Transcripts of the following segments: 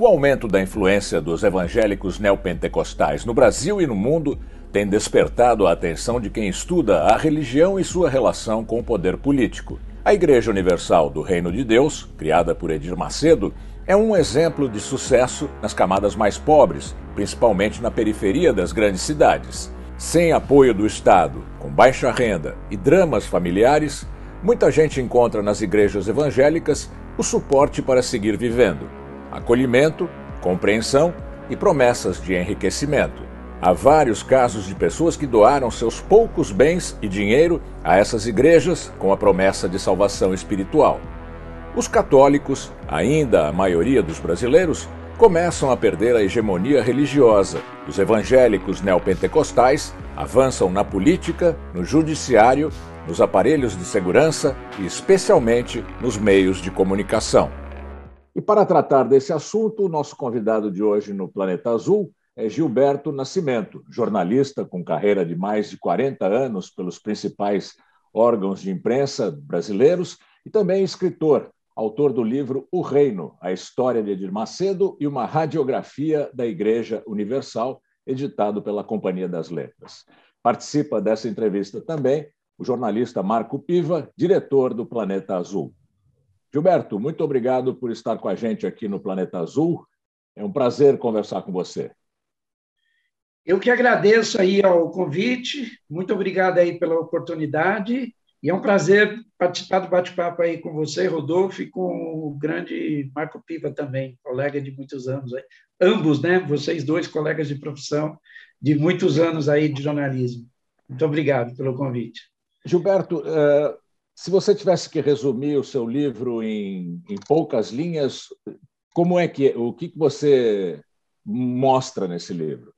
O aumento da influência dos evangélicos neopentecostais no Brasil e no mundo tem despertado a atenção de quem estuda a religião e sua relação com o poder político. A Igreja Universal do Reino de Deus, criada por Edir Macedo, é um exemplo de sucesso nas camadas mais pobres, principalmente na periferia das grandes cidades. Sem apoio do Estado, com baixa renda e dramas familiares, muita gente encontra nas igrejas evangélicas o suporte para seguir vivendo acolhimento, compreensão e promessas de enriquecimento. Há vários casos de pessoas que doaram seus poucos bens e dinheiro a essas igrejas com a promessa de salvação espiritual. Os católicos, ainda a maioria dos brasileiros, começam a perder a hegemonia religiosa. Os evangélicos neopentecostais avançam na política, no judiciário, nos aparelhos de segurança e, especialmente, nos meios de comunicação. E para tratar desse assunto, o nosso convidado de hoje no Planeta Azul é Gilberto Nascimento, jornalista com carreira de mais de 40 anos pelos principais órgãos de imprensa brasileiros e também escritor, autor do livro O Reino, a história de Edir Macedo e uma radiografia da Igreja Universal, editado pela Companhia das Letras. Participa dessa entrevista também o jornalista Marco Piva, diretor do Planeta Azul. Gilberto, muito obrigado por estar com a gente aqui no Planeta Azul. É um prazer conversar com você. Eu que agradeço aí ao convite, muito obrigado aí pela oportunidade, e é um prazer participar do bate-papo aí com você, Rodolfo, e com o grande Marco Piva também, colega de muitos anos aí. Ambos, né? Vocês dois colegas de profissão de muitos anos aí de jornalismo. Muito obrigado pelo convite. Gilberto, eh, se você tivesse que resumir o seu livro em, em poucas linhas, como é que o que, que você mostra nesse livro?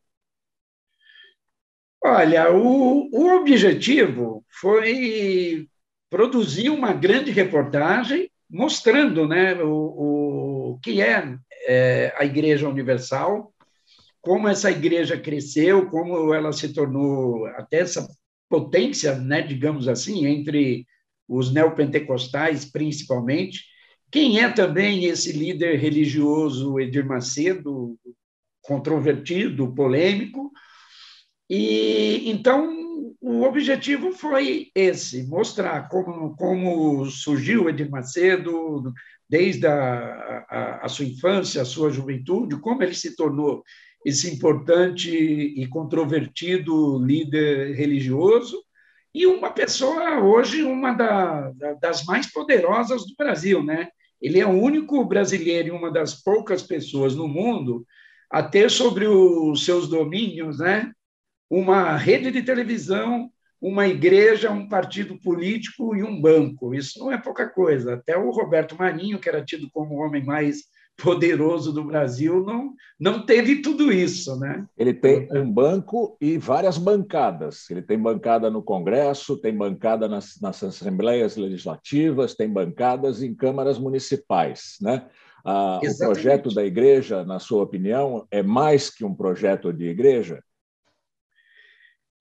Olha, o, o objetivo foi produzir uma grande reportagem mostrando né, o, o que é, é a Igreja Universal, como essa igreja cresceu, como ela se tornou até essa potência, né, digamos assim, entre os neopentecostais principalmente. Quem é também esse líder religioso Edir Macedo, controvertido, polêmico? E então o objetivo foi esse: mostrar como, como surgiu Edir Macedo, desde a, a, a, sua infância, a sua juventude, como ele se tornou esse importante e controvertido líder religioso, e uma pessoa hoje uma da, da, das mais poderosas do Brasil, né? Ele é o único brasileiro e uma das poucas pessoas no mundo a ter sobre os seus domínios, né, uma rede de televisão, uma igreja, um partido político e um banco. Isso não é pouca coisa. Até o Roberto Marinho, que era tido como o homem mais poderoso do Brasil não, não teve tudo isso, né? Ele tem um banco e várias bancadas. Ele tem bancada no Congresso, tem bancada nas, nas assembleias legislativas, tem bancadas em câmaras municipais, né? Ah, o projeto da igreja, na sua opinião, é mais que um projeto de igreja?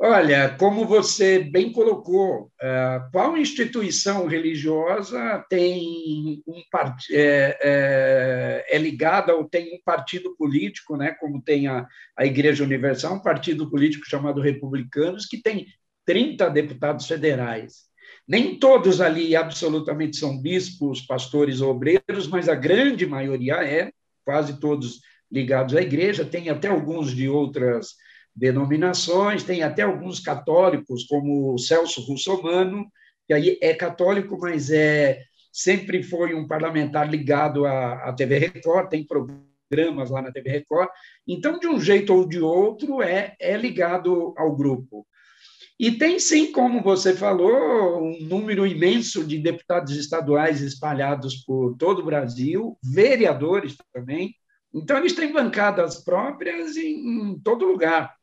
Olha, como você bem colocou, é, qual instituição religiosa tem um é, é, é, ligada ou tem um partido político, né, como tem a, a Igreja Universal, um partido político chamado Republicanos, que tem 30 deputados federais. Nem todos ali absolutamente são bispos, pastores ou obreiros, mas a grande maioria é, quase todos ligados à igreja, tem até alguns de outras denominações, tem até alguns católicos, como o Celso Russomano, que aí é católico, mas é sempre foi um parlamentar ligado à, à TV Record, tem programas lá na TV Record. Então, de um jeito ou de outro, é, é ligado ao grupo. E tem sim, como você falou, um número imenso de deputados estaduais espalhados por todo o Brasil, vereadores também. Então, eles têm bancadas próprias em, em todo lugar.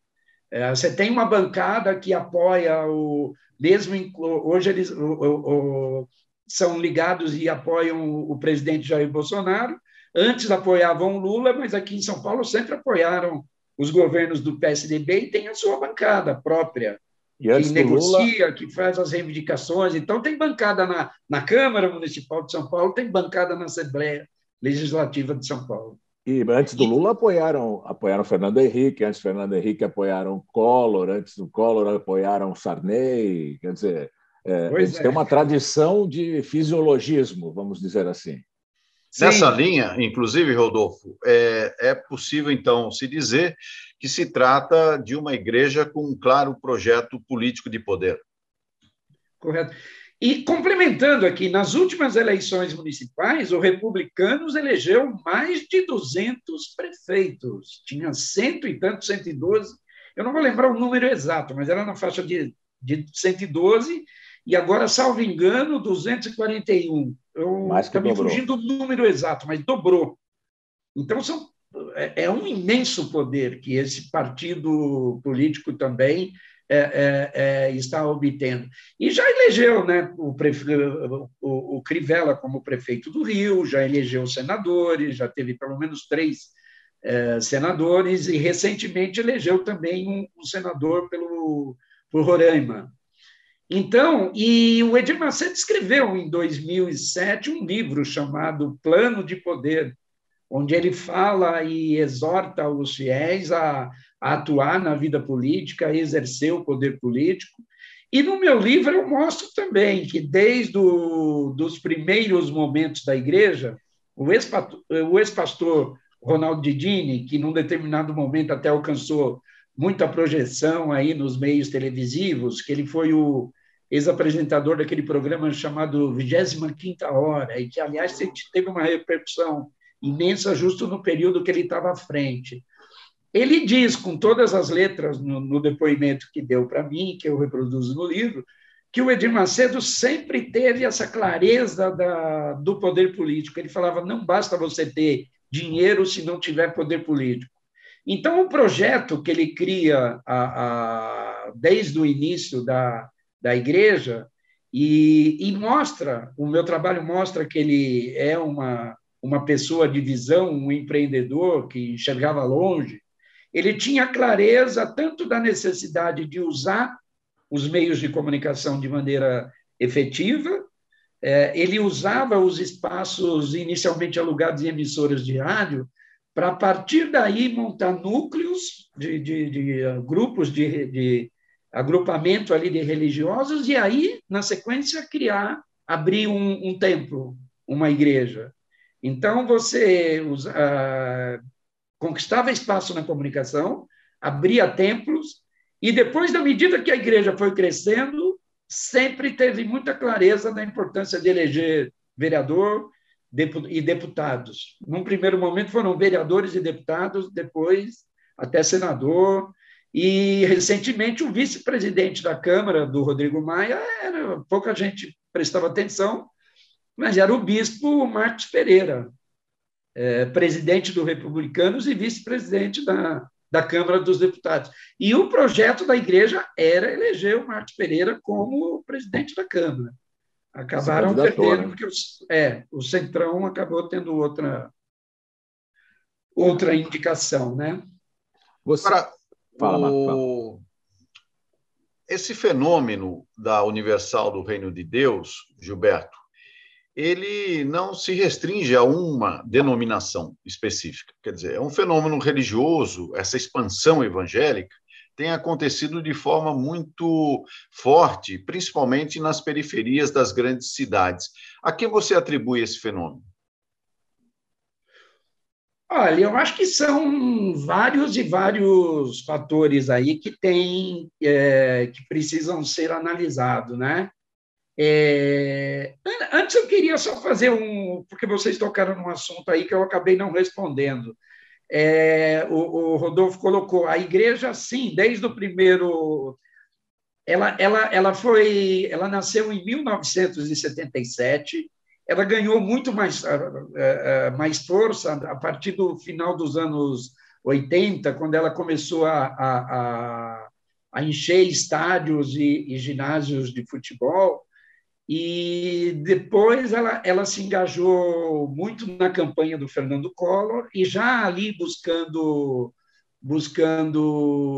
É, você tem uma bancada que apoia o mesmo hoje eles o, o, o, são ligados e apoiam o presidente Jair Bolsonaro. Antes apoiavam Lula, mas aqui em São Paulo sempre apoiaram os governos do PSDB e tem a sua bancada própria que negocia, Lula... que faz as reivindicações. Então tem bancada na, na Câmara Municipal de São Paulo, tem bancada na Assembleia Legislativa de São Paulo. E antes do Lula apoiaram, apoiaram Fernando Henrique, antes do Fernando Henrique apoiaram Collor, antes do Collor apoiaram Sarney, quer dizer, é, eles é. têm uma tradição de fisiologismo, vamos dizer assim. Nessa Sim. linha, inclusive, Rodolfo, é, é possível então se dizer que se trata de uma igreja com um claro projeto político de poder. Correto. E complementando aqui, nas últimas eleições municipais, o Republicanos elegeu mais de 200 prefeitos. Tinha cento e tanto, 112. Eu não vou lembrar o número exato, mas era na faixa de, de 112. E agora, salvo engano, 241. Eu estou me fugindo do número exato, mas dobrou. Então, são, é, é um imenso poder que esse partido político também é, é, é, está obtendo. E já elegeu né, o, prefe... o, o, Crivella como prefeito do Rio, já elegeu senadores, já teve pelo menos três é, senadores, e recentemente elegeu também um, um senador pelo, por Roraima. Então, e o Edir Macedo escreveu em 2007 um livro chamado Plano de Poder, onde ele fala e exorta os fiéis a a atuar na vida política, a exercer o poder político. E no meu livro eu mostro também que, desde os primeiros momentos da igreja, o ex-pastor Ronaldo Didini, que num determinado momento até alcançou muita projeção aí nos meios televisivos, que ele foi o ex-apresentador daquele programa chamado 25ª Hora, e que, aliás, teve uma repercussão imensa justo no período que ele estava à frente. Ele diz, com todas as letras no, no depoimento que deu para mim, que eu reproduzo no livro, que o Edir Macedo sempre teve essa clareza da, do poder político. Ele falava: não basta você ter dinheiro se não tiver poder político. Então, o projeto que ele cria a, a, desde o início da, da igreja, e, e, mostra, o meu trabalho mostra que ele é uma, uma pessoa de visão, um empreendedor que enxergava longe, ele tinha clareza tanto da necessidade de usar os meios de comunicação de maneira efetiva, é, ele usava os espaços inicialmente alugados em emissoras de rádio para, a partir daí, montar núcleos de, de, de uh, grupos de, de, agrupamento ali de religiosos e aí, na sequência, criar, abrir um, um templo, uma igreja. Então, você usa, uh, conquistava espaço na comunicação, abria templos, e depois, da medida que a igreja foi crescendo, sempre teve muita clareza da importância de eleger vereador e deputados. Num primeiro momento foram vereadores e deputados, depois até senador, e recentemente o vice-presidente da Câmara, do Rodrigo Maia, era, pouca gente prestava atenção, mas era o bispo Marcos Pereira, é, presidente do Republicanos e vice-presidente da, da Câmara dos Deputados. E o projeto da igreja era eleger o Marcos Pereira como presidente da Câmara. Acabaram perdendo, né? porque é, o Centrão acabou tendo outra, outra indicação. Né? Você... Para, fala. Esse fenômeno da Universal do Reino de Deus, Gilberto, ele não se restringe a uma denominação específica. Quer dizer, é um fenômeno religioso, essa expansão evangélica tem acontecido de forma muito forte, principalmente nas periferias das grandes cidades. A que você atribui esse fenômeno? Olha, eu acho que são vários e vários fatores aí que tem, é, que precisam ser analisados, né? É, antes eu queria só fazer um, porque vocês tocaram num assunto aí que eu acabei não respondendo. É, o, o, Rodolfo colocou a igreja, sim, desde o primeiro. Ela, ela, ela foi, ela nasceu em 1977. Ela ganhou muito mais, mais força a partir do final dos anos 80, quando ela começou a, a, a encher estádios e, e ginásios de futebol e depois ela, ela se engajou muito na campanha do Fernando Collor e já ali buscando buscando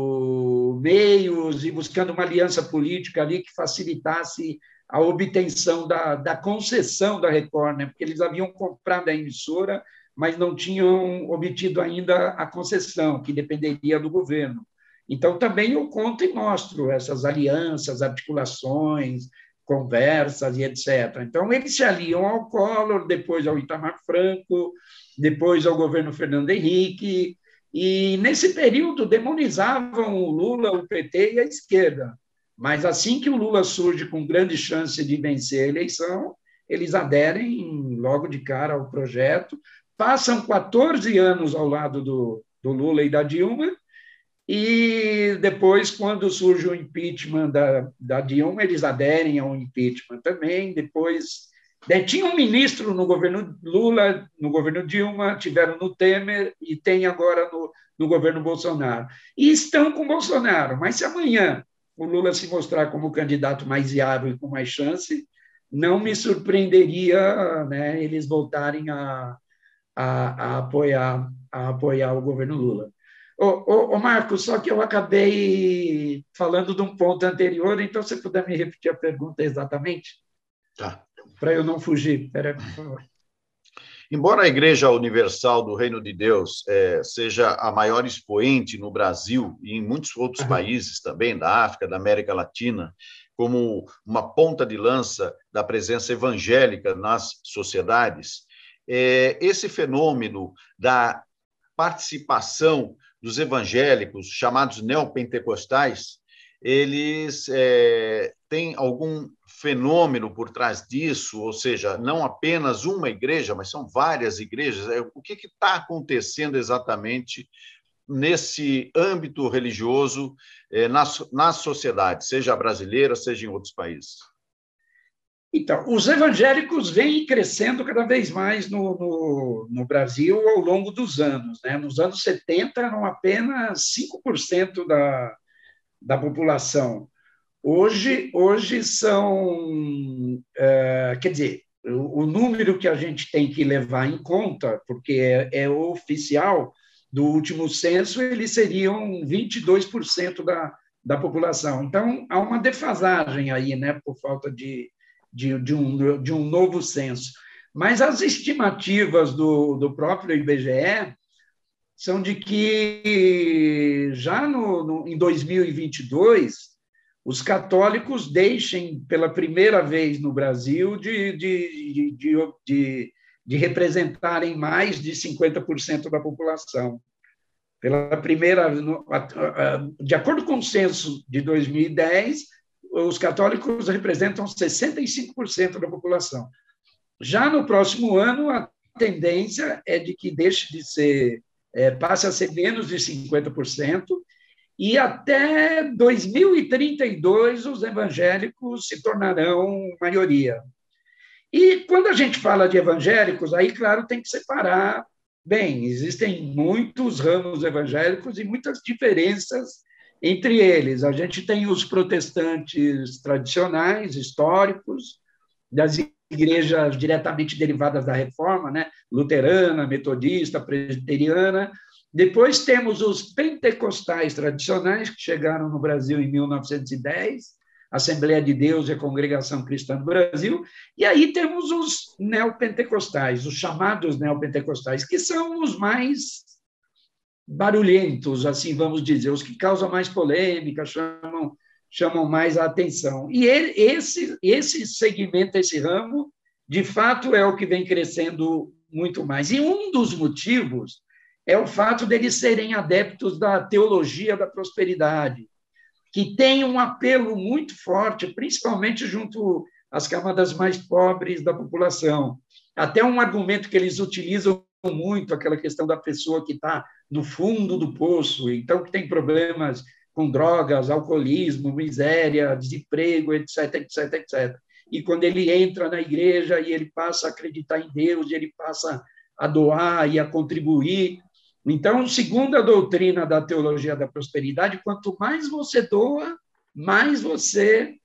meios e buscando uma aliança política ali que facilitasse a obtenção da, da concessão da Record, né? porque eles haviam comprado a emissora, mas não tinham obtido ainda a concessão, que dependeria do governo. Então, também eu conto e mostro essas alianças, articulações, conversas e etc. Então, eles se aliam ao Collor, depois ao Itamar Franco, depois ao governo Fernando Henrique, e nesse período demonizavam o Lula, o PT e a esquerda. Mas assim que o Lula surge com grande chance de vencer a eleição, eles aderem logo de cara ao projeto, passam 14 anos ao lado do, do Lula e da Dilma, e depois, quando surge o impeachment da, da Dilma, eles aderem ao impeachment também. Depois, né, tinha um ministro no governo Lula, no governo Dilma, tiveram no Temer e tem agora no, no governo Bolsonaro. E estão com Bolsonaro, mas se amanhã o Lula se mostrar como o candidato mais viável e com mais chance, não me surpreenderia né, eles voltarem a, a, a, apoiar, a apoiar o governo Lula. Ô, ô, ô, Marcos, só que eu acabei falando de um ponto anterior, então você puder me repetir a pergunta exatamente? Tá. Para eu não fugir. Por favor. Embora a Igreja Universal do Reino de Deus é, seja a maior expoente no Brasil e em muitos outros uhum. países também, da África, da América Latina, como uma ponta de lança da presença evangélica nas sociedades, é, esse fenômeno da participação dos evangélicos, chamados neopentecostais, eles é, têm algum fenômeno por trás disso, ou seja, não apenas uma igreja, mas são várias igrejas. É, o que está acontecendo exatamente nesse âmbito religioso é, na, na sociedade, seja brasileira, seja em outros países? Então, os evangélicos vêm crescendo cada vez mais no, no, no, Brasil ao longo dos anos. Né? Nos anos 70, eram apenas 5% da, da população. Hoje, hoje são. É, quer dizer, o, o, número que a gente tem que levar em conta, porque é, é oficial do último censo, eles seriam 22% da, da população. Então, há uma defasagem aí, né, por falta de de, de, um, de um novo censo. Mas as estimativas do, do próprio IBGE são de que já no, no, em 2022 os católicos deixem pela primeira vez no Brasil de, de, de, de, de representarem mais de 50% da população. Pela primeira, de acordo com o censo de 2010, os católicos representam 65% da população. Já no próximo ano, a tendência é de que deixe de ser, é, passe a ser menos de 50%, e até 2032 os evangélicos se tornarão maioria. E quando a gente fala de evangélicos, aí, claro, tem que separar bem. Existem muitos ramos evangélicos e muitas diferenças entre eles, a gente tem os protestantes tradicionais, históricos, das igrejas diretamente derivadas da reforma, né? luterana, metodista, presbiteriana. Depois temos os pentecostais tradicionais, que chegaram no Brasil em 1910, Assembleia de Deus e a Congregação Cristã do Brasil. E aí temos os neopentecostais, os chamados neopentecostais, que são os mais barulhentos, assim vamos dizer, os que causam mais polêmica, chamam, chamam mais a atenção. E ele, esse, esse segmento, esse ramo, de fato é o que vem crescendo muito mais. E um dos motivos é o fato deles serem adeptos da teologia da prosperidade, que tem um apelo muito forte, principalmente junto às camadas mais pobres da população. Até um argumento que eles utilizam muito, aquela questão da pessoa que está no fundo do poço, então que tem problemas com drogas, alcoolismo, miséria, desemprego, etc, etc, etc. E quando ele entra na igreja e ele passa a acreditar em Deus, ele passa a doar e a contribuir. Então, segundo a doutrina da teologia da prosperidade, quanto mais você doa, mais você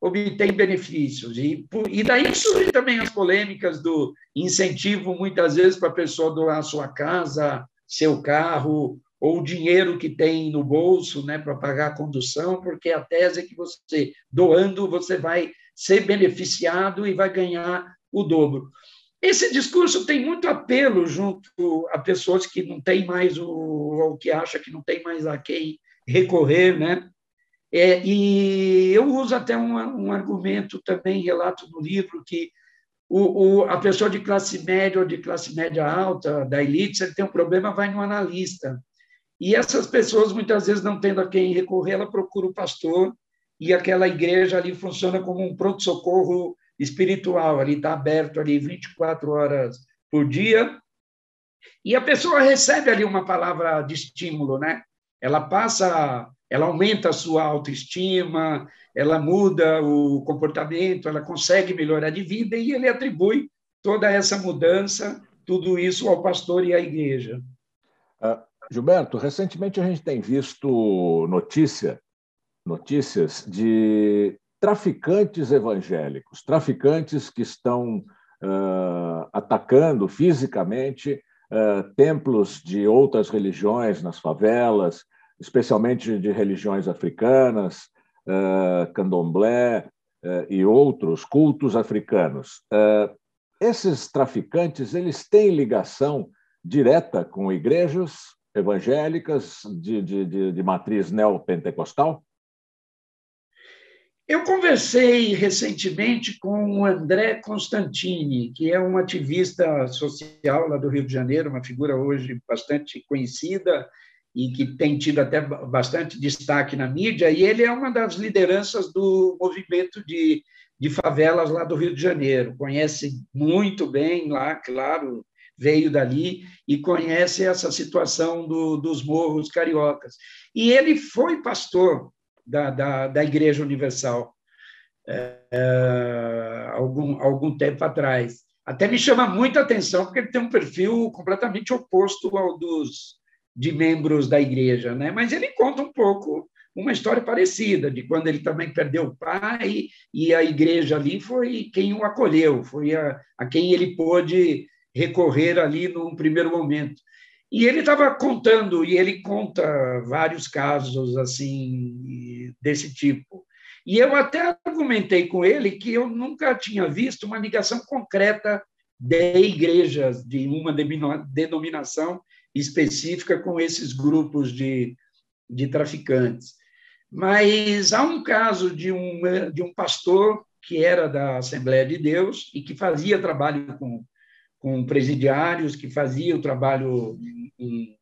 obtém benefícios. E, e daí surgem também as polêmicas do incentivo, muitas vezes, para a pessoa doar a sua casa, seu carro ou o dinheiro que tem no bolso né, para pagar a condução, porque a tese é que você, doando, você vai ser beneficiado e vai ganhar o dobro. Esse discurso tem muito apelo junto a pessoas que não têm mais o, ou que acham que não tem mais a quem recorrer, né? É, e eu uso até um, um, argumento também, relato no livro, que o, o, a pessoa de classe média ou de classe média alta, da elite, se ele tem um problema, vai no analista. E essas pessoas, muitas vezes, não tendo a quem recorrer, ela procura o pastor e aquela igreja ali funciona como um pronto-socorro espiritual, ali está aberto ali 24 horas por dia, e a pessoa recebe ali uma palavra de estímulo, né? Ela passa, ela aumenta a sua autoestima, ela muda o comportamento, ela consegue melhorar de vida e ele atribui toda essa mudança, tudo isso ao pastor e à igreja. Uh, Gilberto, recentemente a gente tem visto notícia, notícias de traficantes evangélicos, traficantes que estão uh, atacando fisicamente uh, templos de outras religiões nas favelas, especialmente de religiões africanas, candomblé e outros cultos africanos. esses traficantes eles têm ligação direta com igrejas evangélicas de, de, de, de matriz neopentecostal? Eu conversei recentemente com o André Constantini, que é um ativista social lá do Rio de Janeiro, uma figura hoje bastante conhecida e que tem tido até bastante destaque na mídia, e ele é uma das lideranças do movimento de, de favelas lá do Rio de Janeiro. Conhece muito bem lá, claro, veio dali e conhece essa situação do, dos morros cariocas. E ele foi pastor da, da, da Igreja Universal é, é, algum, algum tempo atrás. Até me chama muita atenção, porque ele tem um perfil completamente oposto ao dos de membros da igreja, né? mas ele conta um pouco uma história parecida, de quando ele também perdeu o pai e a igreja ali foi quem o acolheu, foi a, a quem ele pôde recorrer ali num primeiro momento. E ele estava contando, e ele conta vários casos assim desse tipo. E eu até argumentei com ele que eu nunca tinha visto uma ligação concreta de igrejas de uma denominação específica com esses grupos de, de traficantes. Mas há um caso de um, de um pastor que era da Assembleia de Deus e que fazia trabalho com com presidiários que faziam o trabalho em,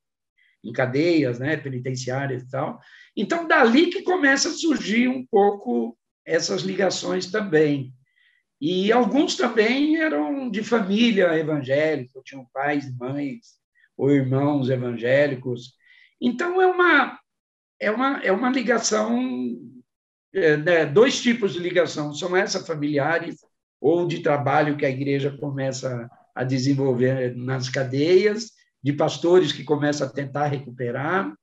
em cadeias né, penitenciárias e tal. Então, dali que começa a surgir um pouco essas ligações também. E alguns também eram de família evangélica, tinham pais e mães ou irmãos evangélicos. Então, é uma, é uma, é uma ligação, é, né, dois tipos de ligação, são essas familiares ou de trabalho que a igreja começa a desenvolver nas cadeias, de pastores que começam a tentar recuperar.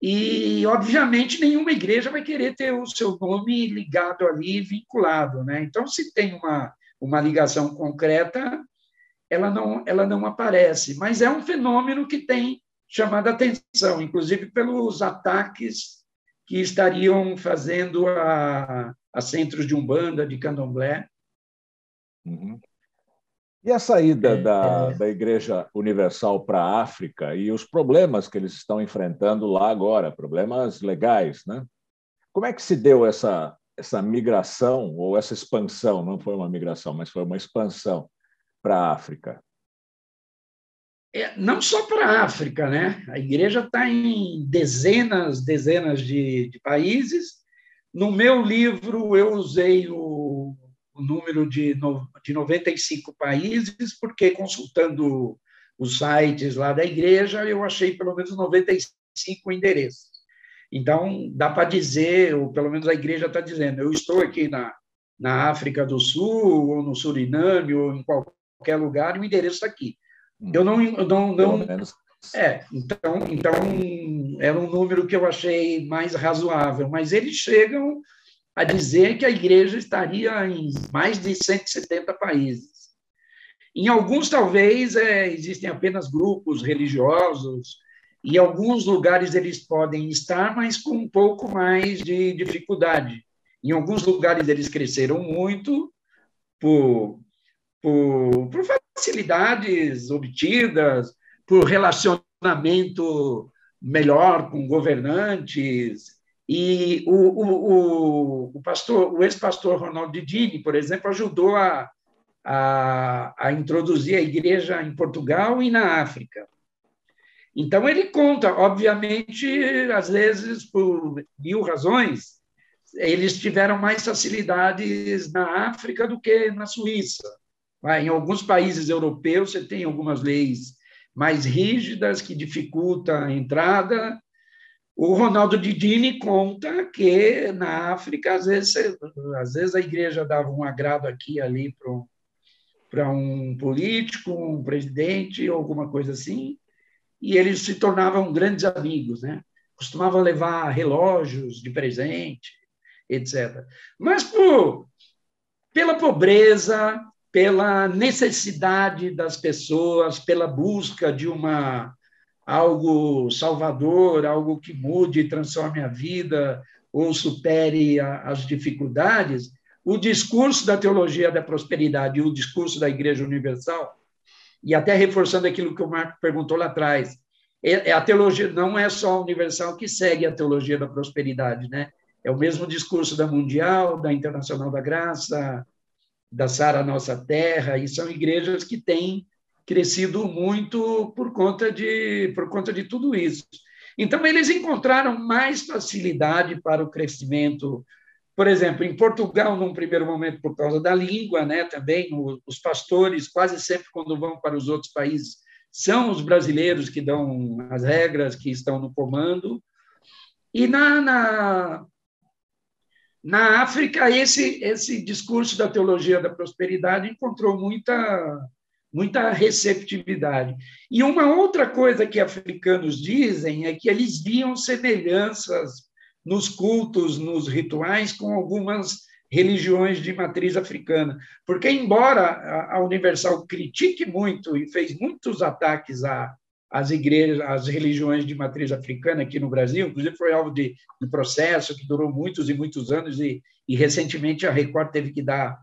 E, obviamente, nenhuma igreja vai querer ter o seu nome ligado ali, vinculado. Né? Então, se tem uma, uma ligação concreta, ela não, ela não aparece. Mas é um fenômeno que tem chamado a atenção, inclusive pelos ataques que estariam fazendo a, a centros de Umbanda, de Candomblé. Uhum. E a saída é, da, é... da Igreja Universal para a África e os problemas que eles estão enfrentando lá agora, problemas legais, né? Como é que se deu essa, essa migração ou essa expansão? Não foi uma migração, mas foi uma expansão para a África. É, não só para a África, né? A igreja está em dezenas, dezenas de, de países. No meu livro, eu usei o o número de, no, de 95 países, porque consultando os sites lá da igreja, eu achei pelo menos 95 endereços. Então, dá para dizer, ou pelo menos a igreja está dizendo, eu estou aqui na, na África do Sul, ou no Suriname, ou em qualquer lugar, e o endereço está aqui. Eu não. Eu não, não é, então, então era um número que eu achei mais razoável, mas eles chegam a dizer que a igreja estaria em mais de 170 países. Em alguns, talvez, é, existem apenas grupos religiosos, em alguns lugares eles podem estar, mas com um pouco mais de dificuldade. Em alguns lugares eles cresceram muito por, por, por facilidades obtidas, por relacionamento melhor com governantes. E o, o, o, pastor, o ex-pastor Ronaldo Dini, por exemplo, ajudou a, a, a introduzir a igreja em Portugal e na África. Então, ele conta, obviamente, às vezes, por mil razões, eles tiveram mais facilidades na África do que na Suíça. Em alguns países europeus, você tem algumas leis mais rígidas que dificultam a entrada. O Ronaldo Didini conta que na África, às vezes, às vezes a igreja dava um agrado aqui e ali para um político, um presidente, alguma coisa assim, e eles se tornavam grandes amigos, né? Costumavam levar relógios de presente, etc. Mas por, pela pobreza, pela necessidade das pessoas, pela busca de uma algo salvador, algo que mude e transforme a vida ou supere a, as dificuldades, o discurso da teologia da prosperidade e o discurso da Igreja Universal, e até reforçando aquilo que o Marco perguntou lá atrás, é, é a teologia não é só universal que segue a teologia da prosperidade, né? É o mesmo discurso da Mundial, da Internacional da Graça, da Sara Nossa Terra, e são igrejas que têm crescido muito por conta de por conta de tudo isso. Então eles encontraram mais facilidade para o crescimento. Por exemplo, em Portugal, num primeiro momento por causa da língua, né, também os pastores quase sempre quando vão para os outros países são os brasileiros que dão as regras, que estão no comando. E na, na, na África, esse, esse discurso da teologia da prosperidade encontrou muita, muita receptividade. E uma outra coisa que africanos dizem é que eles viam semelhanças nos cultos, nos rituais, com algumas religiões de matriz africana. Porque, embora a Universal critique muito e fez muitos ataques a, as igrejas, as religiões de matriz africana aqui no Brasil, inclusive foi alvo de um processo que durou muitos e muitos anos e, e recentemente a Record teve que dar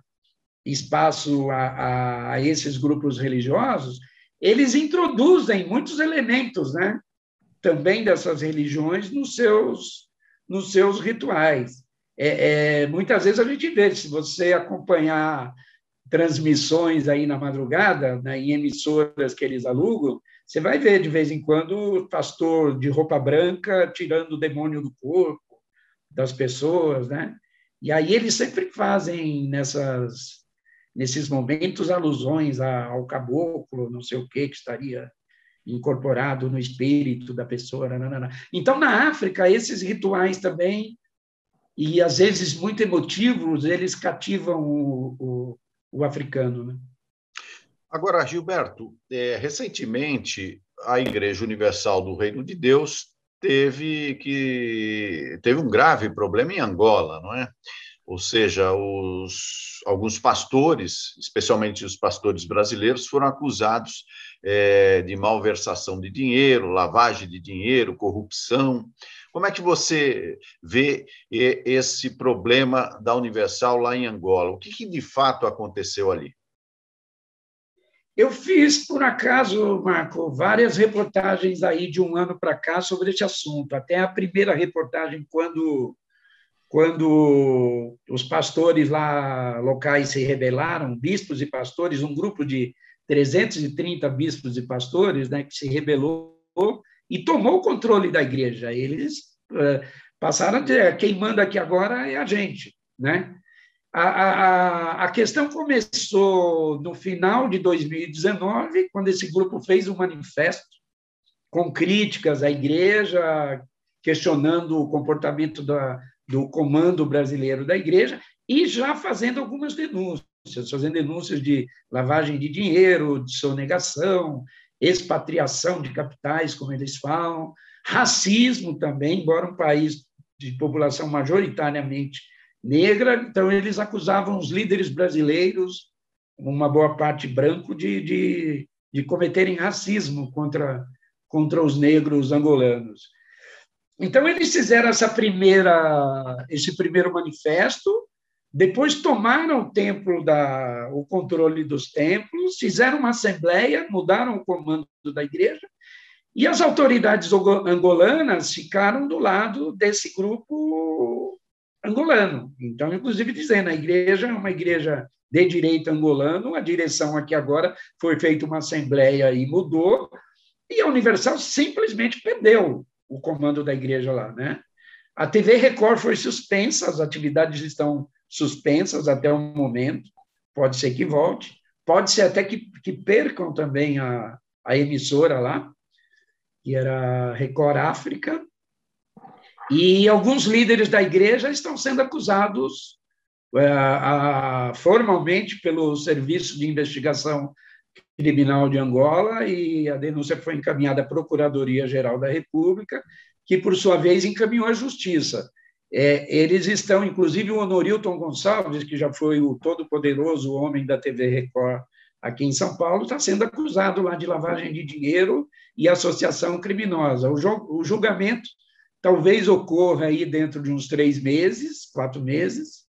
espaço a, a, a, esses grupos religiosos, eles introduzem muitos elementos, né, também dessas religiões nos seus nos seus rituais. É, é, muitas vezes a gente vê, se você acompanhar transmissões aí na madrugada, né, em emissoras que eles alugam, você vai ver de vez em quando o pastor de roupa branca tirando o demônio do corpo das pessoas, né? E aí eles sempre fazem nessas nesses momentos alusões ao caboclo, não sei o que que estaria incorporado no espírito da pessoa. Nanana. Então na África esses rituais também e às vezes muito emotivos eles cativam o, o, o africano, né? Agora, Gilberto, é, recentemente a Igreja Universal do Reino de Deus teve que teve um grave problema em Angola, não é? Ou seja, os, alguns pastores, especialmente os pastores brasileiros, foram acusados é, de malversação de dinheiro, lavagem de dinheiro, corrupção. Como é que você vê esse problema da Universal lá em Angola? O que, que de fato aconteceu ali? Eu fiz, por acaso, Marco, várias reportagens aí de um ano para cá sobre esse assunto. Até a primeira reportagem, quando, quando os pastores lá locais se rebelaram, bispos e pastores, um grupo de 330 bispos e pastores né, que se rebelou e tomou o controle da igreja. Eles uh, passaram a dizer, quem manda aqui agora é a gente, né? A, a, a questão começou no final de 2019, quando esse grupo fez um manifesto com críticas à igreja, questionando o comportamento da, do comando brasileiro da igreja e já fazendo algumas denúncias, fazendo denúncias de lavagem de dinheiro, de sonegação, expatriação de capitais, como eles falam, racismo também, embora um país de população majoritariamente negra, então eles acusavam os líderes brasileiros, uma boa parte branco, de, de, de cometerem racismo contra, contra os negros angolanos. Então eles fizeram essa primeira, esse primeiro manifesto, Depois tomaram o templo da, o controle dos templos, fizeram uma assembleia, mudaram o comando da igreja e as autoridades angolanas ficaram do lado desse grupo angolano. Então, inclusive dizendo, a igreja é uma igreja de direito angolano, a direção aqui agora foi feita uma assembleia e mudou, e a Universal simplesmente perdeu o comando da igreja lá, né? A TV Record foi suspensa, as atividades estão suspensas até o momento, pode ser que volte, pode ser até que, que percam também a, a emissora lá, que era Record África, e alguns líderes da igreja estão sendo acusados é, a, formalmente pelo Serviço de Investigação Criminal de Angola e a denúncia foi encaminhada à Procuradoria-Geral da República, que, por sua vez, encaminhou à Justiça. É, eles estão, inclusive, o Honorilton Gonçalves, que já foi o todo-poderoso homem da TV Record aqui em São Paulo, está sendo acusado lá de lavagem de dinheiro e associação criminosa. O, julgamento talvez ocorra aí dentro de uns três meses, quatro meses,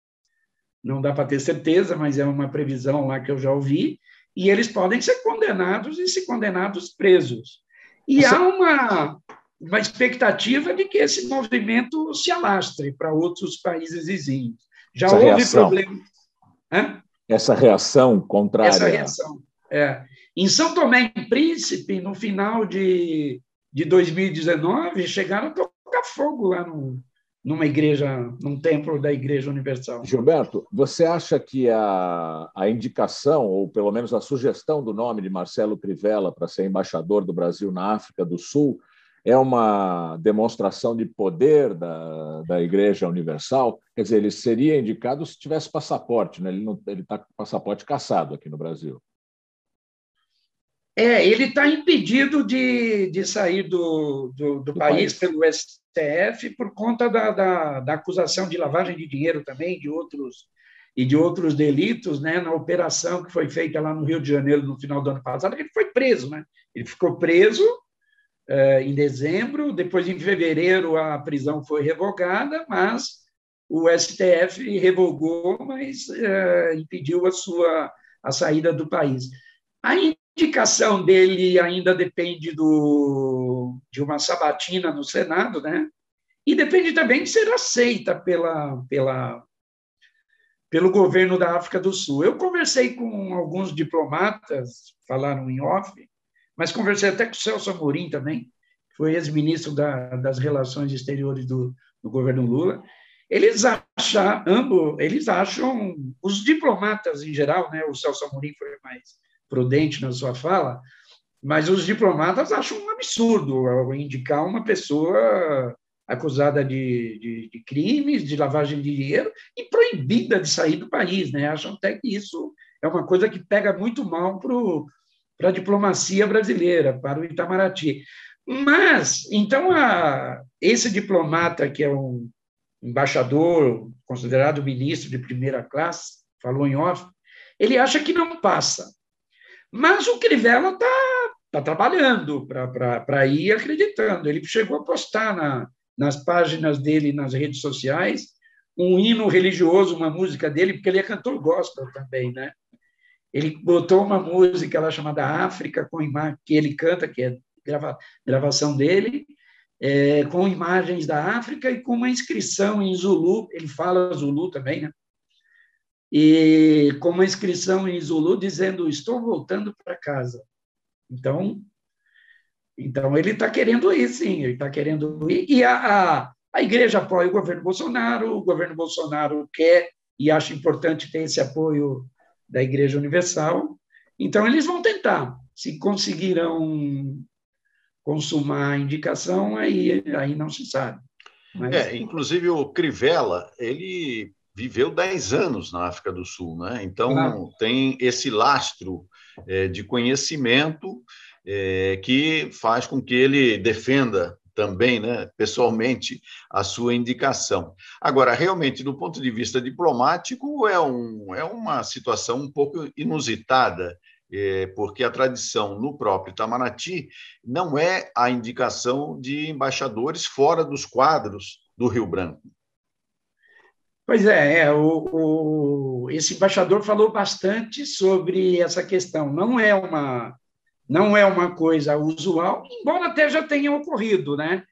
não dá para ter certeza, mas é uma previsão lá que eu já ouvi, e eles podem ser condenados e se condenados presos. E Você... há uma, uma expectativa de que esse movimento se alastre para outros países vizinhos. Já Essa houve reação. problema. Hã? Essa reação contrária. Essa reação. É. Em São Tomé e Príncipe, no final de, de 2019, chegaram a fogo lá no, numa igreja, num templo da Igreja Universal. Gilberto, você acha que a, a indicação, ou pelo menos a sugestão do nome de Marcelo Crivella para ser embaixador do Brasil na África do Sul é uma demonstração de poder da, da Igreja Universal? Quer dizer, ele seria indicado se tivesse passaporte, né? ele está com passaporte caçado aqui no Brasil. É, ele está impedido de, de sair do, do, do, do país, país, pelo STF por conta da, da, da, acusação de lavagem de dinheiro também, de outros e de outros delitos, né, na operação que foi feita lá no Rio de Janeiro no final do ano passado, ele foi preso, né? Ele ficou preso é, em dezembro, depois em fevereiro a prisão foi revogada, mas o STF revogou, mas é, impediu a sua a saída do país. A indicação dele ainda depende do, de uma sabatina no Senado, né? E depende também de ser aceita pela, pela, pelo governo da África do Sul. Eu conversei com alguns diplomatas, falaram em off, mas conversei até com o Celso Amorim também, que foi ex-ministro da, das Relações Exteriores do, do governo Lula. Eles acham, ambos, eles acham, os diplomatas em geral, né, o Celso Amorim foi mais prudente na sua fala, mas os diplomatas acham um absurdo indicar uma pessoa acusada de, de, de, crimes, de lavagem de dinheiro e proibida de sair do país. Né? Acham até que isso é uma coisa que pega muito mal para a diplomacia brasileira, para o Itamaraty. Mas, então, a, esse diplomata, que é um embaixador, considerado ministro de primeira classe, falou em off, ele acha que não passa. Mas o Crivella está tá trabalhando para ir acreditando. Ele chegou a postar na, nas páginas dele, nas redes sociais, um hino religioso, uma música dele, porque ele é cantor gospel também, né? Ele botou uma música lá chamada África, com que ele canta, que é grava, gravação dele, é, com imagens da África e com uma inscrição em Zulu, ele fala Zulu também, né? E com uma inscrição em Zulu dizendo estou voltando para casa. Então, então ele está querendo ir, sim, ele está querendo ir. E a, a, a igreja apoia o governo Bolsonaro, o governo Bolsonaro quer e acha importante ter esse apoio da Igreja Universal. Então, eles vão tentar. Se conseguirão consumar a indicação, aí, aí não se sabe. Mas... É, inclusive o Crivella, ele viveu 10 anos na África do Sul, né? Então tem esse lastro é, de conhecimento é, que faz com que ele defenda também, né, pessoalmente, a sua indicação. Agora, realmente, do ponto de vista diplomático, é, um, é uma situação um pouco inusitada, é, porque a tradição no próprio Itamaraty não é a indicação de embaixadores fora dos quadros do Rio Branco. Pois é, é o, o, esse embaixador falou bastante sobre essa questão. Não é uma não é uma coisa usual, embora até já tenha ocorrido, né?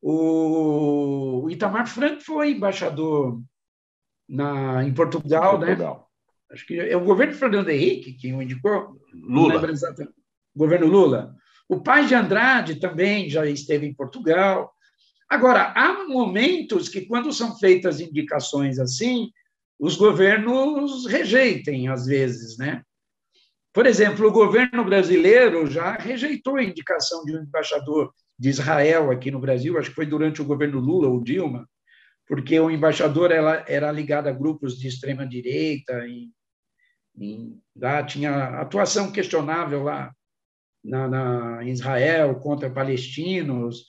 O Itamar Franco foi embaixador na, em Portugal, né? Portugal. né? Acho que é o governo Fernando Henrique que o indicou. Lula. Governo Lula. O pai de Andrade também já esteve em Portugal. Agora, há momentos que, quando são feitas indicações assim, os governos rejeitem, às vezes, né? Por exemplo, o governo brasileiro já rejeitou a indicação de um embaixador de Israel aqui no Brasil, acho que foi durante o governo Lula ou Dilma, porque o embaixador era, era ligado a grupos de extrema-direita, e, e lá tinha atuação questionável lá na, na Israel contra palestinos,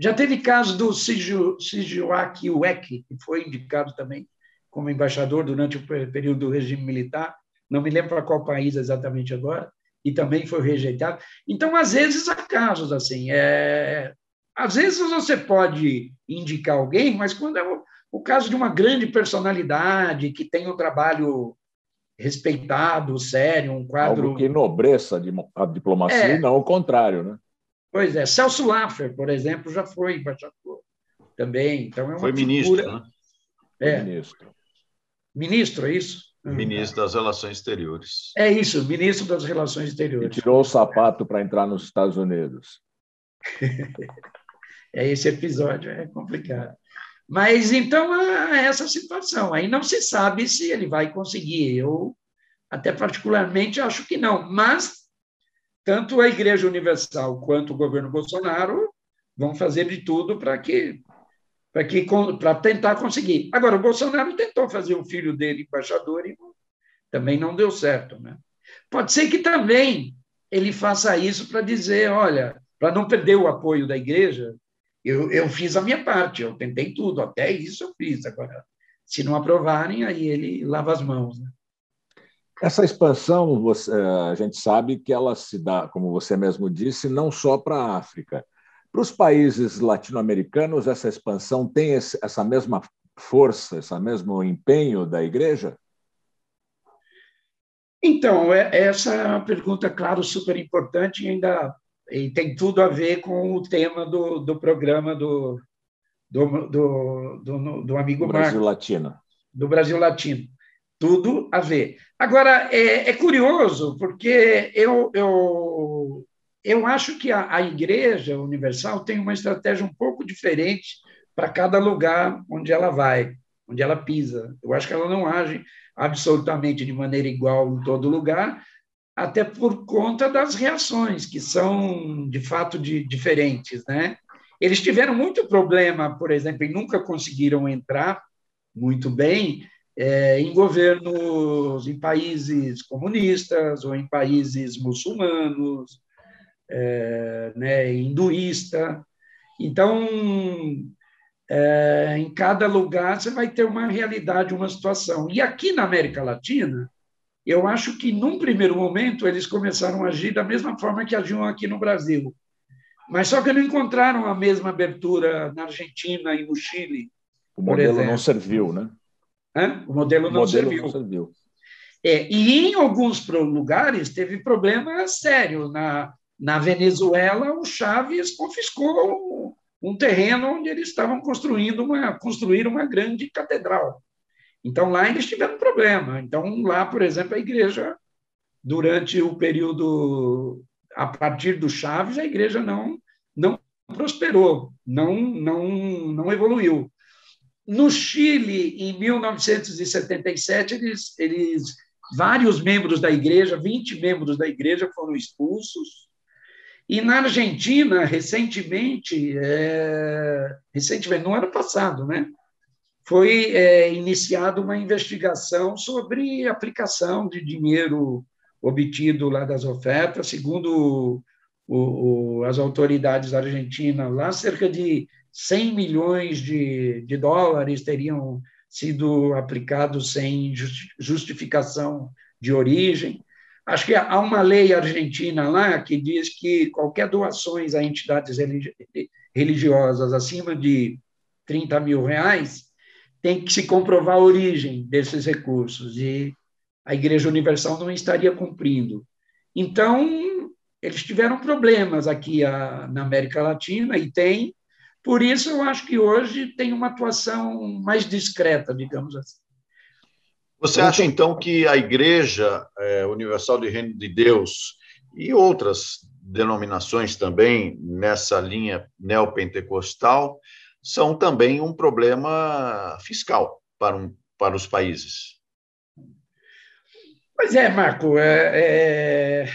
já teve caso do Sijuak Uek, que foi indicado também como embaixador durante o período do regime militar, não me lembro para qual país exatamente agora, e também foi rejeitado. Então, às vezes, há casos assim. É... Às vezes você pode indicar alguém, mas quando é o, o caso de uma grande personalidade que tem um trabalho respeitado, sério, um quadro. Algo que enobreça a diplomacia é. e não o contrário, né? Pois é, Celso Laffer, por exemplo, já foi embaixador também. Então é uma foi figura... ministro, né? É. Ministro. Ministro, é isso? Ministro das Relações Exteriores. É isso, ministro das Relações Exteriores. E tirou o sapato para entrar nos Estados Unidos. é esse episódio, é complicado. Mas então é essa situação. Aí não se sabe se ele vai conseguir. Eu, até particularmente, acho que não. Mas tanto a Igreja Universal quanto o governo Bolsonaro vão fazer de tudo para que para que para tentar conseguir. Agora o Bolsonaro tentou fazer o filho dele embaixador e também não deu certo, né? Pode ser que também ele faça isso para dizer, olha, para não perder o apoio da igreja, eu, eu fiz a minha parte, eu tentei tudo, até isso eu fiz. Agora, se não aprovarem, aí ele lava as mãos. Né? Essa expansão, você, a gente sabe que ela se dá, como você mesmo disse, não só para a África. Para os países latino-americanos, essa expansão tem esse, essa mesma força, esse mesmo empenho da igreja? Então, é, essa é uma pergunta, claro, super importante e ainda e tem tudo a ver com o tema do, do programa do, do, do, do, do amigo Brasil Latino. Do Brasil Latino tudo a ver. Agora, é, é curioso, porque eu, eu, eu acho que a, a Igreja Universal tem uma estratégia um pouco diferente para cada lugar onde ela vai, onde ela pisa. Eu acho que ela não age absolutamente de maneira igual em todo lugar, até por conta das reações, que são, de fato, de, diferentes. Né? Eles tiveram muito problema, por exemplo, e nunca conseguiram entrar muito bem é, em governos, em países comunistas ou em países muçulmanos, é, né, hinduísta. Então, é, em cada lugar você vai ter uma realidade, uma situação. E aqui na América Latina, eu acho que num primeiro momento eles começaram a agir da mesma forma que agiam aqui no Brasil. Mas só que não encontraram a mesma abertura na Argentina e no Chile. O modelo não serviu, né? Hã? O modelo não o modelo serviu. Não serviu. É, e em alguns lugares teve problemas sérios. Na, na Venezuela, o Chaves confiscou um, um terreno onde eles estavam construindo uma, construir uma grande catedral. Então, lá eles tiveram problema. Então, lá, por exemplo, a igreja, durante o período, a partir do Chaves, a igreja não, não prosperou, não, não, não evoluiu. No Chile, em 1977, eles, eles, vários membros da igreja, 20 membros da igreja foram expulsos. E na Argentina, recentemente, é, recentemente, no ano passado, né, foi é, iniciada uma investigação sobre aplicação de dinheiro obtido lá das ofertas, segundo o, o, as autoridades argentinas lá, cerca de 100 milhões de, de dólares teriam sido aplicados sem justificação de origem. Acho que há uma lei argentina lá que diz que qualquer doações a entidades religiosas acima de 30 mil reais tem que se comprovar a origem desses recursos e a Igreja Universal não estaria cumprindo. Então, eles tiveram problemas aqui a, na América Latina e tem, por isso eu acho que hoje tem uma atuação mais discreta, digamos assim. Você acha então que a Igreja é, Universal do Reino de Deus e outras denominações também nessa linha neopentecostal são também um problema fiscal para, um, para os países. Pois é, Marco. É, é...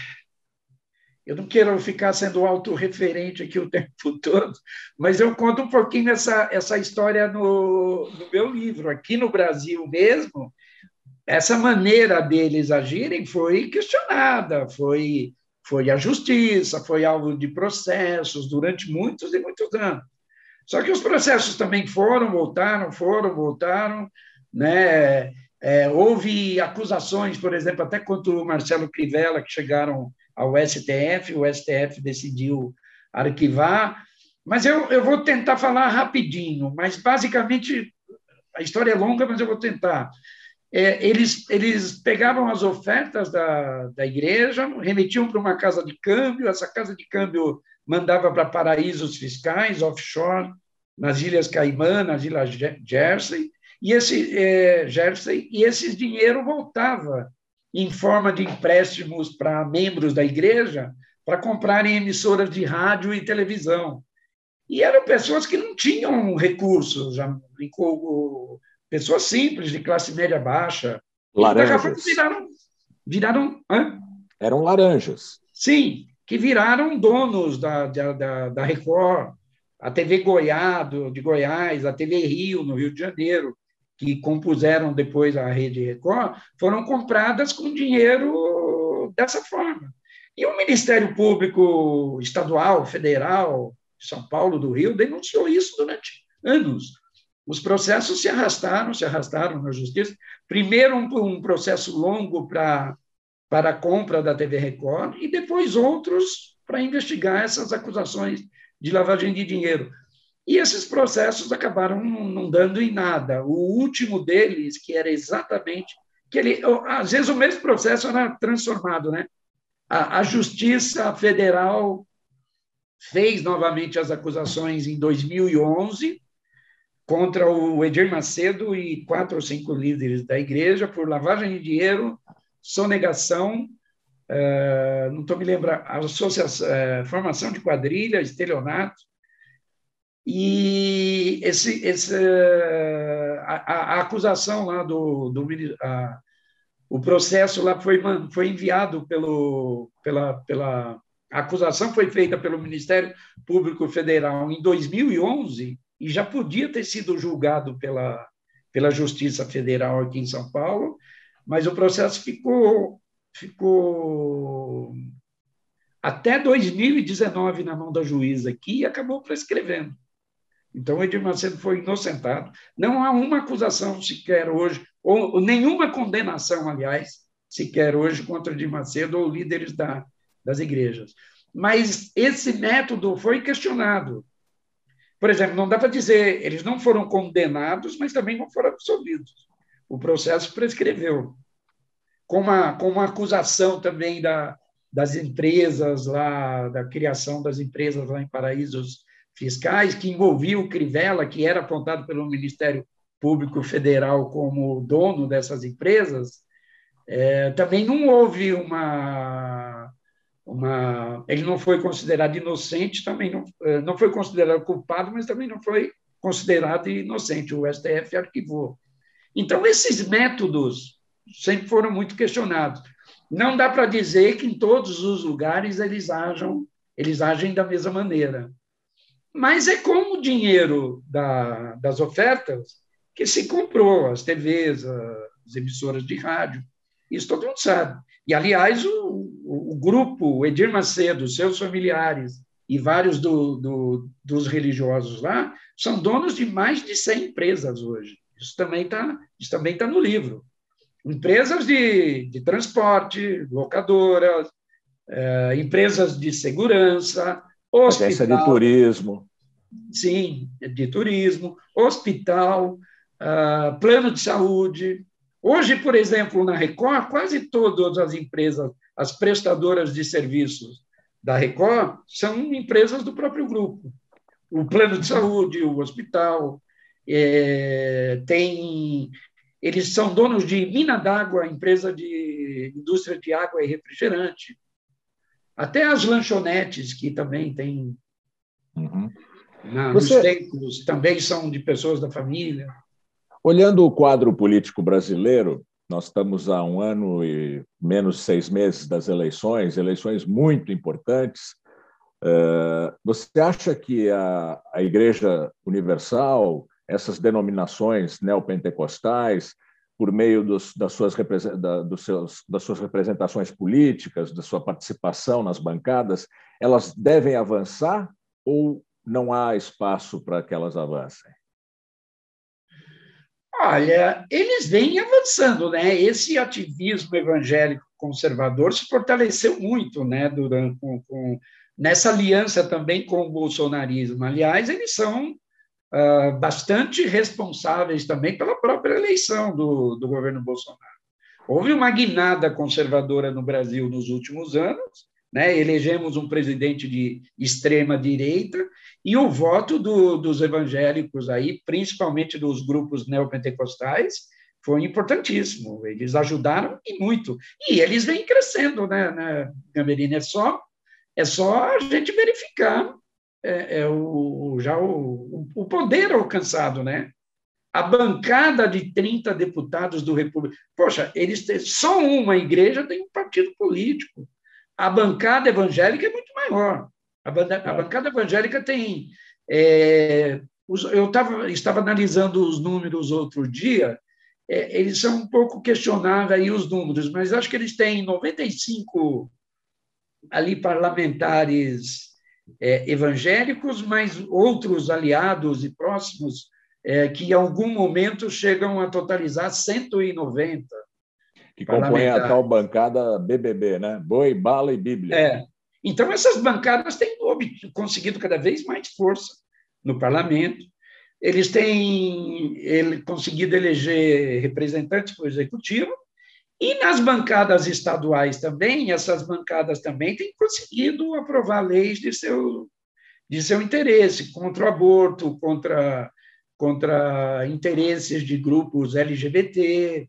Eu não quero ficar sendo autorreferente aqui o tempo todo, mas eu conto um pouquinho essa, essa história no, no meu livro. Aqui no Brasil mesmo, essa maneira deles agirem foi questionada, foi, foi a justiça, foi alvo de processos durante muitos e muitos anos. Só que os processos também foram, voltaram, foram, voltaram, né? É, houve acusações, por exemplo, até contra o Marcelo Crivella, que chegaram ao STF, o STF decidiu arquivar, mas eu, eu vou tentar falar rapidinho, mas basicamente a história é longa, mas eu vou tentar. É, eles, eles pegavam as ofertas da, da igreja, remetiam para uma casa de câmbio, essa casa de câmbio mandava para paraísos fiscais, offshore, nas Ilhas Caimã, nas Ilhas Jersey, e esse é, Jersey, e esse dinheiro voltava em forma de empréstimos para membros da igreja para comprarem emissoras de rádio e televisão. E eram pessoas que não tinham recursos, já, pessoas simples, de classe média baixa. Laranjas. Viraram, viraram hã? Eram laranjas. Sim, que viraram donos da, da, da Record, a TV Goiás, de Goiás, a TV Rio, no Rio de Janeiro, que compuseram depois a Rede Record, foram compradas com dinheiro dessa forma. E o Ministério Público Estadual, Federal, São Paulo, do Rio, denunciou isso durante anos. Os processos se arrastaram, se arrastaram na justiça. Primeiro, um processo longo para para a compra da TV Record e depois outros para investigar essas acusações de lavagem de dinheiro. E esses processos acabaram não dando em nada. O último deles, que era exatamente que ele, às vezes o mesmo processo era transformado, né? A, a Justiça Federal fez novamente as acusações em 2011 contra o Edir Macedo e quatro ou cinco líderes da igreja por lavagem de dinheiro, sonegação, uh, não estou me lembrando, associação, uh, formação de quadrilha, estelionato, e esse, esse, a, a acusação lá do, do a, o processo lá foi, foi enviado pelo, pela, pela a acusação foi feita pelo Ministério Público Federal em 2011 e já podia ter sido julgado pela, pela Justiça Federal aqui em São Paulo, mas o processo ficou, ficou até 2019 na mão da juíza aqui e acabou prescrevendo. Então, Edir Macedo foi inocentado. Não há uma acusação sequer hoje, ou nenhuma condenação, aliás, sequer hoje contra Edir Macedo ou líderes da, das igrejas. Mas esse método foi questionado. Por exemplo, não dá para dizer, eles não foram condenados, mas também não foram absolvidos. O processo prescreveu. Com uma, com uma acusação também da, das empresas lá, da criação das empresas lá em paraísos fiscais, que envolvia o Crivella, que era apontado pelo Ministério Público Federal como dono dessas empresas, é, também não houve uma, uma. Ele não foi considerado inocente, também não, é, não foi considerado culpado, mas também não foi considerado inocente. O STF arquivou. Então, esses métodos sempre foram muito questionados. Não dá para dizer que em todos os lugares eles ajam, eles agem da mesma maneira. Mas é com o dinheiro da, das ofertas que se comprou as TVs, as emissoras de rádio. Isso todo mundo sabe. E, aliás, o, o grupo, Edir Macedo, seus familiares e vários do, do, dos religiosos lá, são donos de mais de 100 empresas hoje. Isso também está tá no livro. Empresas de, de transporte, locadoras, é, empresas de segurança, Hospital, Agência de turismo. Sim, de turismo, hospital, uh, plano de saúde. Hoje, por exemplo, na Record, quase todas as empresas, as prestadoras de serviços da Record, são empresas do próprio grupo. O plano de saúde, o hospital, é, tem, eles são donos de mina d'água, empresa de indústria de água e refrigerante. Até as lanchonetes, que também tem uhum. na, Você... nos templos, também são de pessoas da família. Olhando o quadro político brasileiro, nós estamos há um ano e menos seis meses das eleições, eleições muito importantes. Eh, você acha que a, a Igreja Universal, essas denominações neopentecostais, por meio dos, das, suas, da, dos seus, das suas representações políticas, da sua participação nas bancadas, elas devem avançar ou não há espaço para que elas avancem? Olha, eles vêm avançando, né? Esse ativismo evangélico conservador se fortaleceu muito, né? Durante, com, com, nessa aliança também com o bolsonarismo. Aliás, eles são uh, bastante responsáveis também pela própria eleição do, do governo Bolsonaro. Houve uma guinada conservadora no Brasil nos últimos anos, né? elegemos um presidente de extrema direita e o voto do, dos evangélicos aí, principalmente dos grupos neopentecostais, foi importantíssimo. Eles ajudaram e muito. E eles vêm crescendo, né, né Gamberina? É só, é só a gente verificar é, é o, já o, o poder alcançado, né? A bancada de 30 deputados do República. Poxa, eles têm, só uma igreja tem um partido político. A bancada evangélica é muito maior. A, banda, a bancada evangélica tem. É, eu tava, estava analisando os números outro dia, é, eles são um pouco questionáveis aí os números, mas acho que eles têm 95 ali parlamentares é, evangélicos, mas outros aliados e próximos é, que em algum momento chegam a totalizar 190. Que compõem a tal bancada BBB, né? Boi, bala e Bíblia. É. Então, essas bancadas têm conseguido cada vez mais força no parlamento. Eles têm ele, conseguido eleger representantes para o executivo, e nas bancadas estaduais também, essas bancadas também têm conseguido aprovar leis de seu, de seu interesse, contra o aborto, contra, contra interesses de grupos LGBT.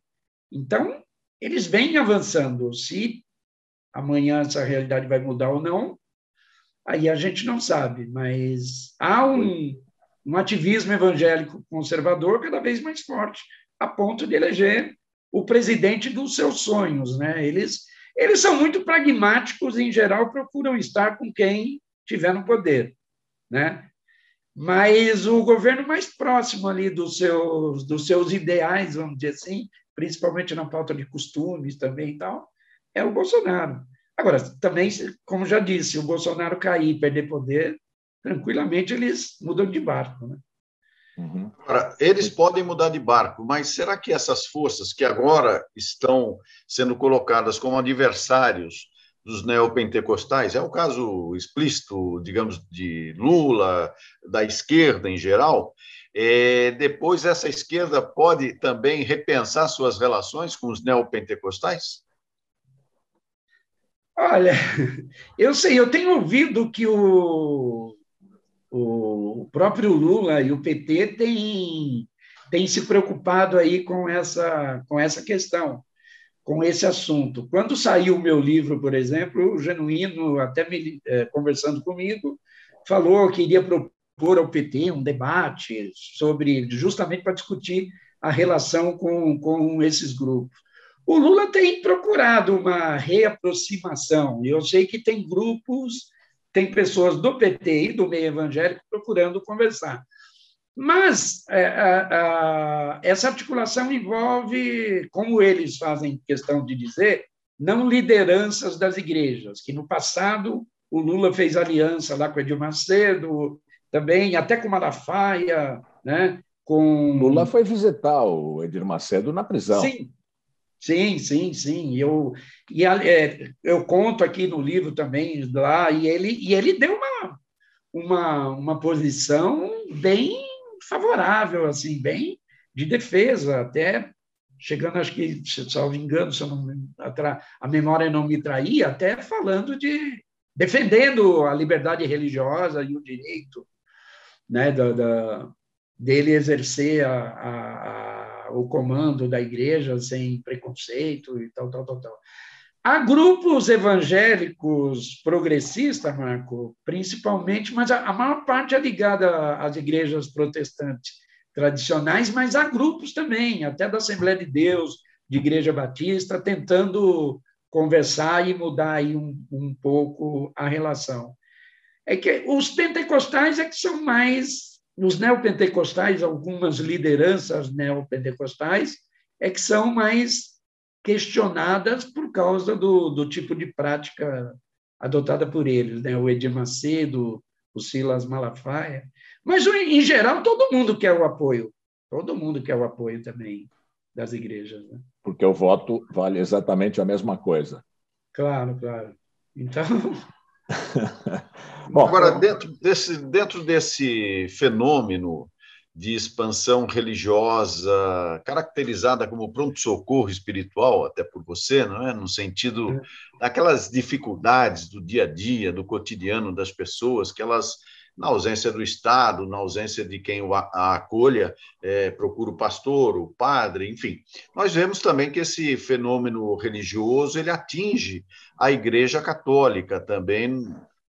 Então, eles vêm avançando. Se amanhã essa realidade vai mudar ou não, aí a gente não sabe, mas há um, um ativismo evangélico conservador cada vez mais forte, a ponto de eleger o presidente dos seus sonhos. Né? Eles, eles são muito pragmáticos, em geral, procuram estar com quem tiver no poder. Né? Mas o governo mais próximo ali dos seus, dos seus ideais, vamos dizer assim, principalmente na pauta de costumes também e tal, é o Bolsonaro. Agora, também, como já disse, se o Bolsonaro cair perder poder, tranquilamente eles mudam de barco. Né? Uhum. eles podem mudar de barco, mas será que essas forças que agora estão sendo colocadas como adversários dos neopentecostais, é o caso explícito, digamos, de Lula, da esquerda em geral, é, depois essa esquerda pode também repensar suas relações com os neopentecostais? Olha, eu sei, eu tenho ouvido que o o próprio Lula e o PT têm, têm se preocupado aí com essa, com essa questão, com esse assunto. Quando saiu o meu livro, por exemplo, o Genuíno, até me, é, conversando comigo, falou que iria propor ao PT um debate sobre, justamente para discutir a relação com, com esses grupos. O Lula tem procurado uma reaproximação, eu sei que tem grupos tem pessoas do PT e do meio evangélico procurando conversar. Mas é, a, a, essa articulação envolve, como eles fazem questão de dizer, não lideranças das igrejas, que no passado o Lula fez aliança lá com Edir Macedo, também até com Malafaia, né? Com Lula foi visitar o Edir Macedo na prisão. Sim, Sim, sim, sim. Eu, e, é, eu conto aqui no livro também, lá, e ele, e ele deu uma, uma, uma posição bem favorável, assim, bem, de defesa, até chegando, acho que, salvo engano, se não, a memória não me traía, até falando de defendendo a liberdade religiosa e o direito né, da, da dele exercer a, a, o comando da igreja sem preconceito e tal, tal, tal, tal. Há grupos evangélicos progressistas, Marco, principalmente, mas a, a maior parte é ligada às igrejas protestantes tradicionais, mas há grupos também, até da Assembleia de Deus, de Igreja Batista, tentando conversar e mudar aí um, um pouco a relação. É que os pentecostais é que são mais, os neopentecostais, algumas lideranças neopentecostais, é que são mais questionadas por causa do, do tipo de prática adotada por eles, né? o Edir Macedo, o Silas Malafaia. Mas, em geral, todo mundo quer o apoio. Todo mundo quer o apoio também das igrejas. Né? Porque o voto vale exatamente a mesma coisa. Claro, claro. Então. Bom, Agora, dentro desse, dentro desse fenômeno de expansão religiosa, caracterizada como pronto-socorro espiritual, até por você, não é? no sentido é. daquelas dificuldades do dia a dia, do cotidiano das pessoas, que elas, na ausência do Estado, na ausência de quem a acolha, é, procura o pastor, o padre, enfim. Nós vemos também que esse fenômeno religioso ele atinge a Igreja Católica também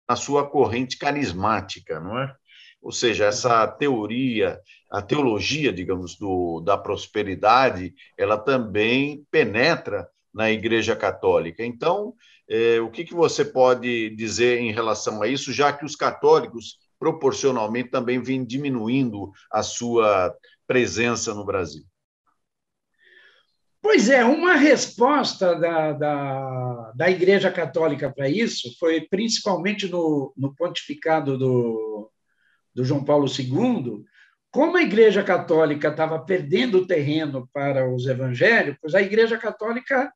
na sua corrente carismática, não é? Ou seja, essa teoria, a teologia, digamos, do, da prosperidade, ela também penetra na Igreja Católica. Então, é, o que, que você pode dizer em relação a isso, já que os católicos, proporcionalmente, também vêm diminuindo a sua presença no Brasil? Pois é, uma resposta da, da, da Igreja Católica para isso foi principalmente no, no pontificado do, do João Paulo II, como a Igreja Católica estava perdendo terreno para os evangélicos, a Igreja Católica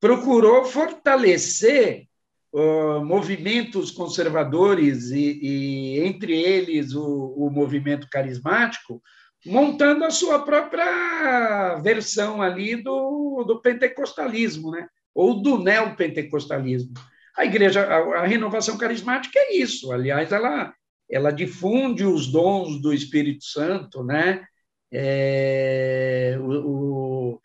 procurou fortalecer uh, movimentos conservadores e, e, entre eles, o, o movimento carismático, montando a sua própria versão ali do, do pentecostalismo, né? ou do neopentecostalismo. A igreja, a, a renovação carismática é isso. Aliás, ela ela difunde os dons do Espírito Santo, né? É, o, o,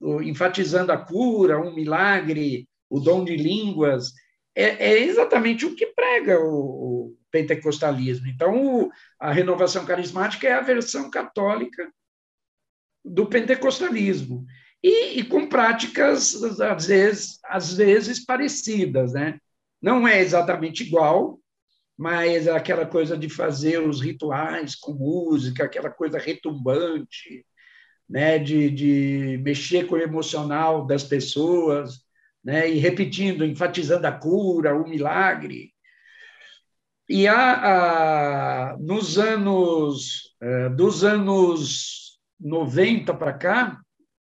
o, enfatizando a cura, um milagre, o dom de línguas, é, é exatamente o que prega o, o pentecostalismo. Então, a renovação carismática é a versão católica do pentecostalismo. E, e, com práticas, às vezes, às vezes parecidas. Né? Não é exatamente igual, mas aquela coisa de fazer os rituais com música, aquela coisa retumbante, né, de, de mexer com o emocional das pessoas, né, e repetindo, enfatizando a cura, o milagre. E há, nos anos, é, dos anos 90 para cá,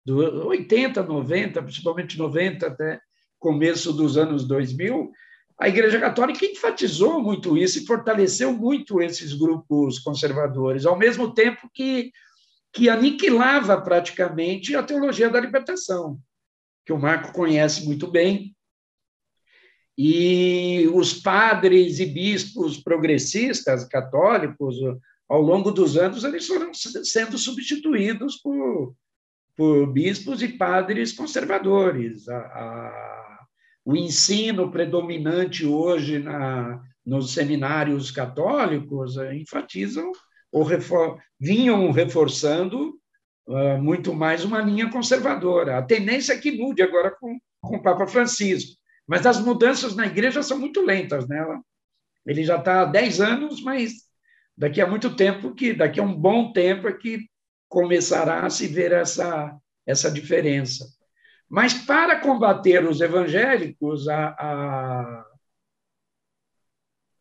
do 80, 90, principalmente 90 até começo dos anos 2000, a Igreja Católica enfatizou muito isso e fortaleceu muito esses grupos conservadores, ao mesmo tempo que, que aniquilava praticamente a teologia da libertação, que o Marco conhece muito bem. E os padres e bispos progressistas católicos, ao longo dos anos, eles foram sendo substituídos por, por bispos e padres conservadores. A, a o ensino predominante hoje na, nos seminários católicos eh, enfatizam ou refor vinham reforçando muito mais uma linha conservadora. A tendência é que mude agora com, com o Papa Francisco, mas as mudanças na igreja são muito lentas. Né? Ele já está há 10 anos, mas daqui a muito tempo, que daqui a um bom tempo é que começará a se ver essa, essa diferença. Mas para combater os evangélicos, a, a,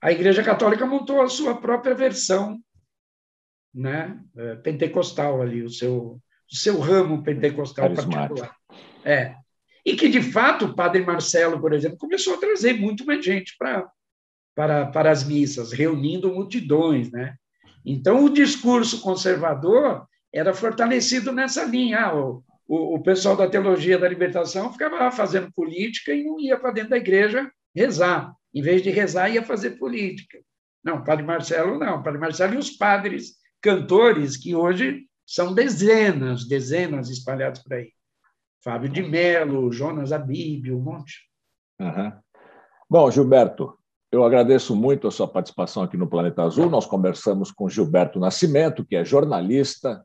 a Igreja Católica montou a sua própria versão né, é, pentecostal ali, o seu, o seu ramo pentecostal particular. É. E que, de fato, o padre Marcelo, por exemplo, começou a trazer muito mais gente para, para, para as missas, reunindo multidões. Né? Então, o discurso conservador era fortalecido nessa linha. Ah, o, o, o pessoal da teologia da libertação ficava fazendo política e não ia para dentro da igreja rezar. Em vez de rezar, ia fazer política. Não, Padre Marcelo não. Padre Marcelo e os padres cantores, que hoje são dezenas, dezenas espalhados por aí. Fábio de Mello, Jonas Abíbio, um monte. Uhum. Bom, Gilberto, eu agradeço muito a sua participação aqui no Planeta Azul. Nós conversamos com Gilberto Nascimento, que é jornalista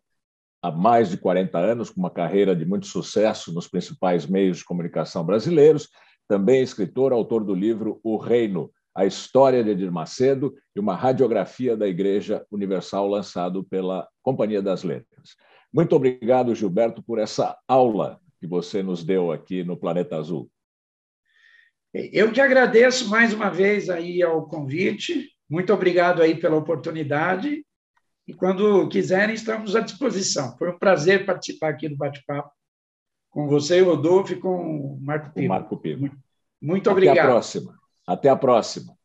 há mais de 40 anos, com uma carreira de muito sucesso nos principais meios de comunicação brasileiros, também escritor, autor do livro O Reino, a história de Edir Macedo e uma radiografia da Igreja Universal lançado pela Companhia das Letras. Muito obrigado, Gilberto, por essa aula que você nos deu aqui no Planeta Azul. Eu te agradeço mais uma vez aí ao convite. Muito obrigado aí pela oportunidade. E quando quiserem, estamos à disposição. Foi um prazer participar aqui do bate-papo com você, Rodolfo, e com o Marco Piva. Marco Piva. Muito, muito obrigado. Até a próxima. Até a próxima.